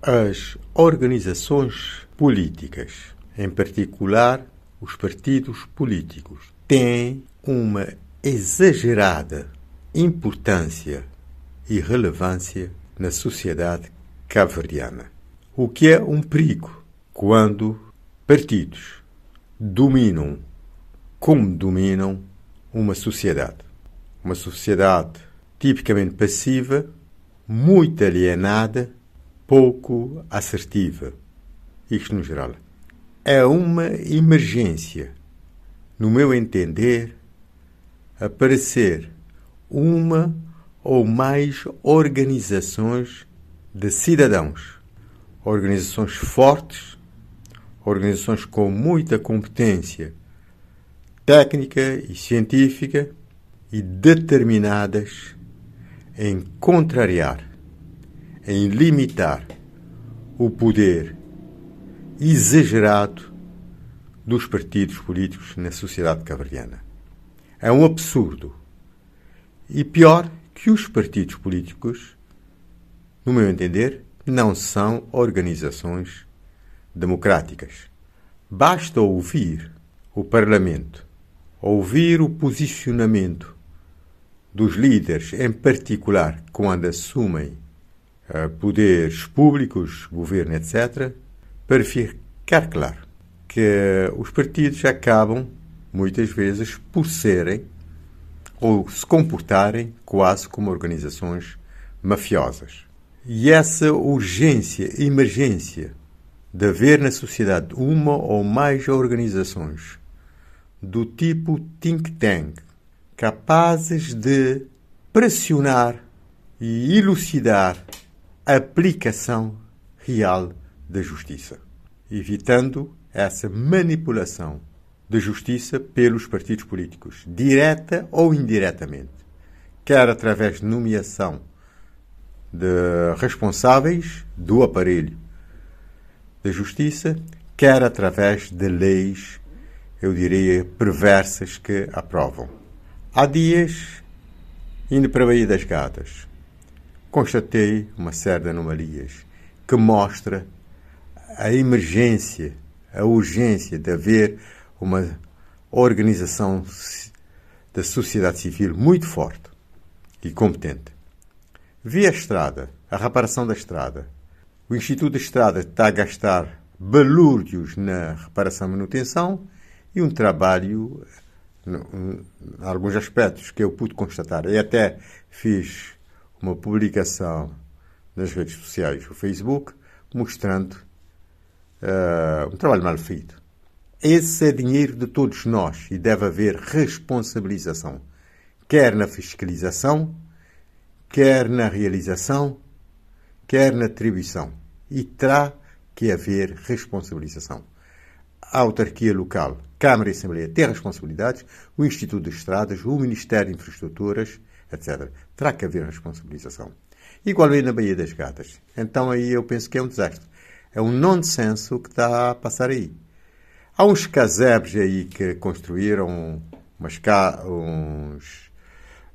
As organizações políticas, em particular os partidos políticos, têm uma exagerada importância e relevância na sociedade cabo-verdiana. O que é um perigo quando partidos dominam como dominam uma sociedade. Uma sociedade tipicamente passiva, muito alienada, pouco assertiva. Isto no geral. É uma emergência, no meu entender, aparecer uma ou mais organizações de cidadãos, organizações fortes, organizações com muita competência técnica e científica e determinadas em contrariar, em limitar o poder exagerado dos partidos políticos na sociedade caverdiana. É um absurdo. E pior que os partidos políticos, no meu entender, não são organizações democráticas. Basta ouvir o Parlamento, ouvir o posicionamento dos líderes, em particular quando assumem poderes públicos, governo, etc., para ficar claro que os partidos acabam, muitas vezes, por serem ou se comportarem quase como organizações mafiosas. E essa urgência, emergência de haver na sociedade uma ou mais organizações do tipo think tank capazes de pressionar e elucidar aplicação real da justiça, evitando essa manipulação da justiça pelos partidos políticos, direta ou indiretamente, quer através de nomeação de responsáveis do aparelho da justiça, quer através de leis, eu diria, perversas que aprovam. Há dias, indo para a Baía das Gatas, constatei uma série de anomalias que mostra a emergência, a urgência de haver uma organização da sociedade civil muito forte e competente. Vi a estrada, a reparação da estrada. O Instituto de Estrada está a gastar balúrdios na reparação e manutenção e um trabalho, em alguns aspectos que eu pude constatar. E até fiz uma publicação nas redes sociais, o Facebook, mostrando uh, um trabalho mal feito. Esse é dinheiro de todos nós e deve haver responsabilização, quer na fiscalização, quer na realização, quer na atribuição. E terá que haver responsabilização. A autarquia local, Câmara e Assembleia têm responsabilidades, o Instituto de Estradas, o Ministério de Infraestruturas, etc. Terá que haver responsabilização. Igualmente na Baía das Gatas. Então aí eu penso que é um desastre. É um nonsenso que está a passar aí. Há uns casebres aí que construíram umas ca... uns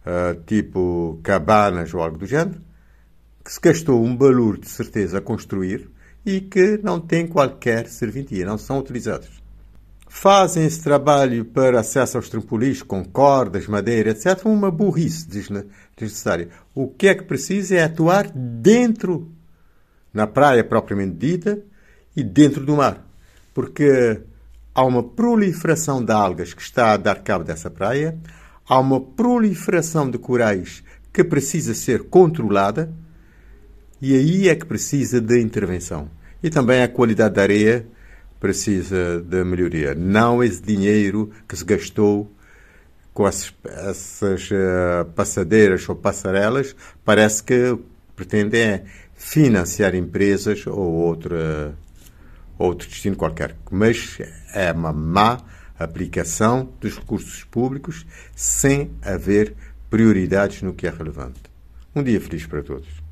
uh, tipo cabanas ou algo do género, que se gastou um valor de certeza a construir e que não têm qualquer serventia, não são utilizados. Fazem esse trabalho para acesso aos trampolins com cordas, madeira, etc. Uma burrice desnecessária. O que é que precisa é atuar dentro, na praia propriamente dita, e dentro do mar. Porque há uma proliferação de algas que está a dar cabo dessa praia, há uma proliferação de corais que precisa ser controlada e aí é que precisa de intervenção. E também a qualidade da areia precisa de melhoria. Não esse dinheiro que se gastou com essas, essas uh, passadeiras ou passarelas, parece que pretendem é financiar empresas ou outra outro destino qualquer. Mas é uma má aplicação dos recursos públicos sem haver prioridades no que é relevante. Um dia feliz para todos.